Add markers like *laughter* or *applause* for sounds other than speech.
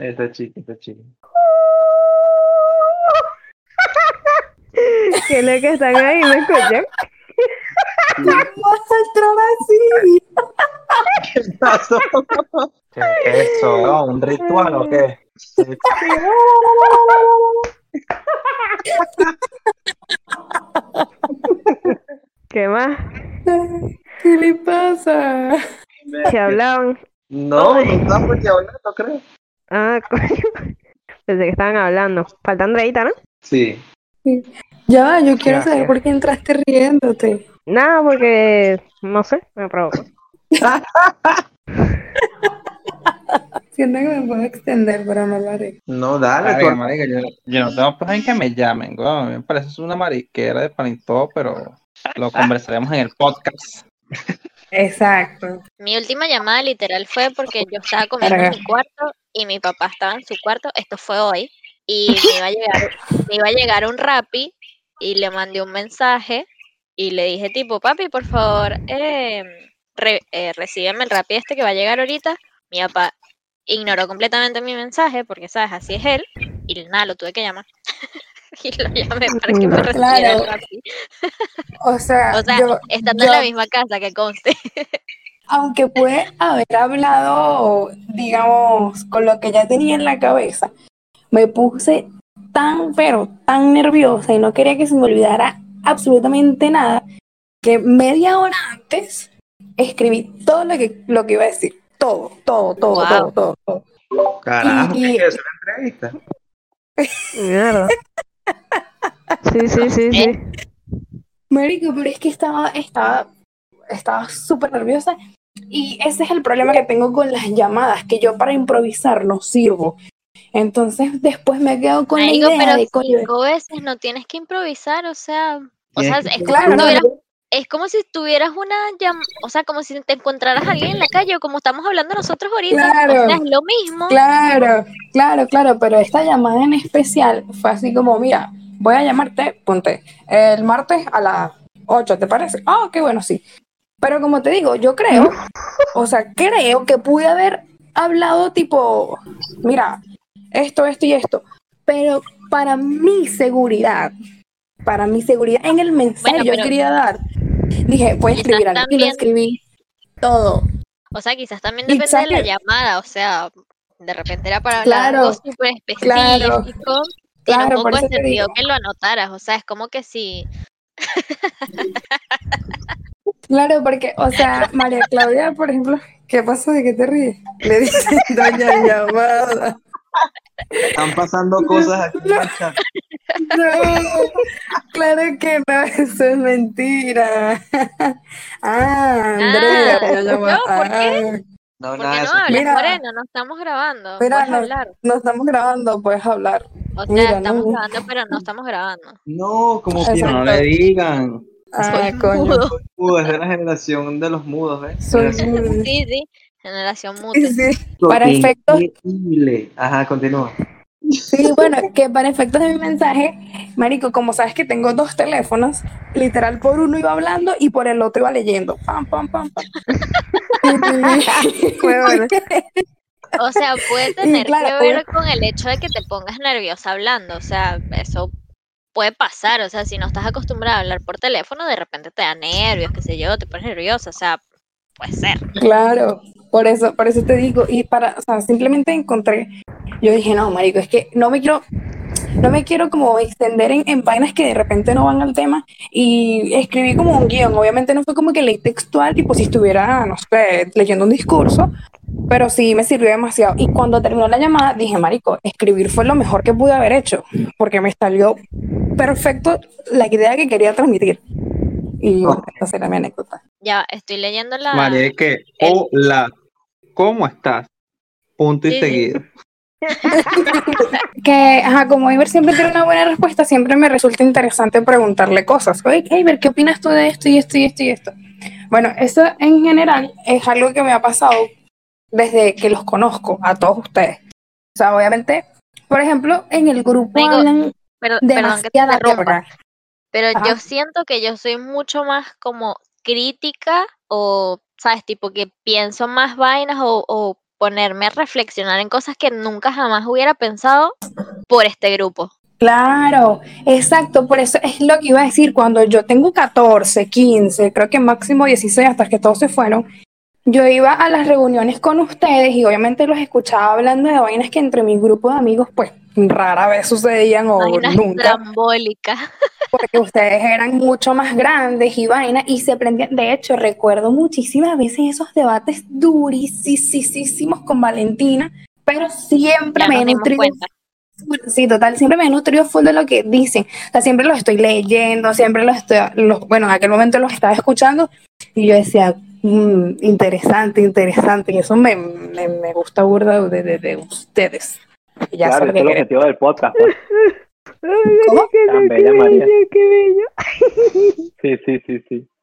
Esta chica, esta chica. *laughs* ¿Qué es lo que están ahí? ¿Me escuchan? Así. ¿Qué pasó? ¿Qué es eso? no? ¿Un ritual o qué? ¿Qué más? ¿Qué le pasa? ¿Qué hablaban? No, no estamos ya hablando, creo. Ah, *laughs* coño. Pensé que estaban hablando. Falta Andreita, ¿no? Sí. Ya, va, yo quiero Ya, saber ya. por qué entraste riéndote. Nada, porque no sé, me provocó. *laughs* Siento que me puedo extender, pero no lo haré. No, dale, tú. marica, yo, yo no tengo problema en que me llamen, mí me parece una mariquera de pan y todo, pero lo conversaremos en el podcast. Exacto. Mi última llamada literal fue porque yo estaba comiendo en mi cuarto y mi papá estaba en su cuarto. Esto fue hoy. Y me iba a llegar, me iba a llegar un Rappi y le mandé un mensaje y le dije tipo, papi, por favor, eh, re- eh, recíbeme el Rappi este que va a llegar ahorita. Mi papá ignoró completamente mi mensaje porque, ¿sabes? Así es él. Y nada, lo tuve que llamar. *laughs* y lo llamé para que me recibiera Claro. el Rappi. O sea, O sea, yo, estando en la misma casa, que conste. *laughs* aunque pude haber hablado, digamos, con lo que ya tenía en la cabeza, me puse tan, pero tan nerviosa y no quería que se me olvidara absolutamente nada, que media hora antes escribí todo lo que, lo que iba a decir. Todo, todo, todo, Wow. todo, todo, todo. Carajo, Y- ¿qué es una entrevista? Mierda. Sí, sí, sí, sí. Marico, pero es que estaba, estaba, estaba súper nerviosa. Y ese es el problema que tengo con las llamadas, que yo para improvisar no sirvo. Entonces después me quedo con la Marico, idea pero de cinco veces no tienes que improvisar, o sea, o sea, es como, Claro, si no, es como si tuvieras una llam- o sea, como si te encontraras a alguien en la calle o como estamos hablando nosotros ahorita, o Claro. sea, es lo mismo. Claro, claro, claro, pero esta llamada en especial fue así como, mira, voy a llamarte, ponte, el martes a las 8, ¿te parece? Ah, qué bueno, sí. Pero como te digo, yo creo, o sea, creo que pude haber hablado tipo, mira, esto, esto y esto, pero para mi seguridad, para mi seguridad en el mensaje Bueno, yo pero- quería dar, dije, voy a escribir algo. Y lo escribí todo. O sea, quizás también depende de la llamada, o sea, de repente era para hablar Claro, algo súper específico, claro, claro, un por eso sentido que lo anotaras, o sea, es como que si, *laughs* Claro, porque, o sea, María Claudia, por ejemplo, ¿qué pasó? ¿De qué te ríes? Le dicen *laughs* doña llamada. Están pasando cosas aquí. No, claro que no, eso es mentira. Ah, Andrea, Ah, doña llamada. no, ¿por qué? No, ¿por nada qué no Mira. Moreno? No estamos grabando, Mira, puedes no, hablar. no estamos grabando, puedes hablar. O sea, Mira, estamos no. grabando, pero no estamos grabando. No, como que No le digan. Ah, Soy coño. mudo. mudo, es de la generación de los mudos, ¿ves? Soy Generación mudo. Sí, sí, generación mute. Sí, sí. Para efectos, increíble. Ajá, continúa. sí, bueno, que para efectos de mi mensaje, Marico, como sabes que tengo dos teléfonos, literal por uno iba hablando y por el otro iba leyendo. Pam, pam, pam, pam. *laughs* Bueno. O sea, puede tener claro, que ver con el hecho de que te pongas nerviosa hablando. O sea, eso puede pasar. O sea, si no estás acostumbrada a hablar por teléfono, de repente te da nervios, qué sé yo, te pones nerviosa. O sea, puede ser. Claro, por eso, por eso te digo, y para, o sea, simplemente encontré, yo dije, no, marico, es que no me quiero, no me quiero como extender en, en vainas que de repente no van al tema, y escribí como un guion, obviamente no fue como que leí textual, tipo si estuviera, no sé, leyendo un discurso, pero sí me sirvió demasiado, y cuando terminó la llamada, dije, marico, escribir fue lo mejor que pude haber hecho, porque me salió perfecto la idea que quería transmitir, y bueno, esa era mi anécdota. Ya, estoy leyendo la. María, que el- hola, ¿cómo estás? Punto y Sí, sí. seguido. *laughs* *laughs* que, ajá, como Iber siempre tiene una buena respuesta, siempre me resulta interesante preguntarle cosas. Oye, Iber, ¿qué opinas tú de esto y esto y esto y esto? Bueno, eso en general es algo que me ha pasado desde que los conozco a todos ustedes. O sea, obviamente, por ejemplo, en el grupo hablan Pero, perdón que te demasiada interrumpa, verga. Pero Ajá. yo siento que yo soy mucho más como crítica o, ¿sabes? Tipo que pienso más vainas o, o ponerme a reflexionar en cosas que nunca jamás hubiera pensado por este grupo. Claro, exacto, por eso es lo que iba a decir, cuando yo tengo 14, 15, creo que máximo 16 hasta que todos se fueron, yo iba a las reuniones con ustedes y obviamente los escuchaba hablando de vainas que entre mi grupo de amigos pues rara vez sucedían o Vainas nunca, *laughs* porque ustedes eran mucho más grandes y vainas y se prendían, de hecho recuerdo muchísimas veces esos debates durísimos con Valentina, pero siempre Ya me he nutrido. Sí, total, siempre me he nutrido full de lo que dicen. O sea, siempre los estoy leyendo, siempre los estoy, los, bueno, en aquel momento los estaba escuchando y yo decía, "Mm, interesante, interesante. Y eso me, me, me gusta burda de, de, de ustedes. Y ya claro, ese es el objetivo del podcast. pues. *laughs* Ay, ¿Cómo? qué, Tan qué bello, qué bello. Sí, sí, sí, sí.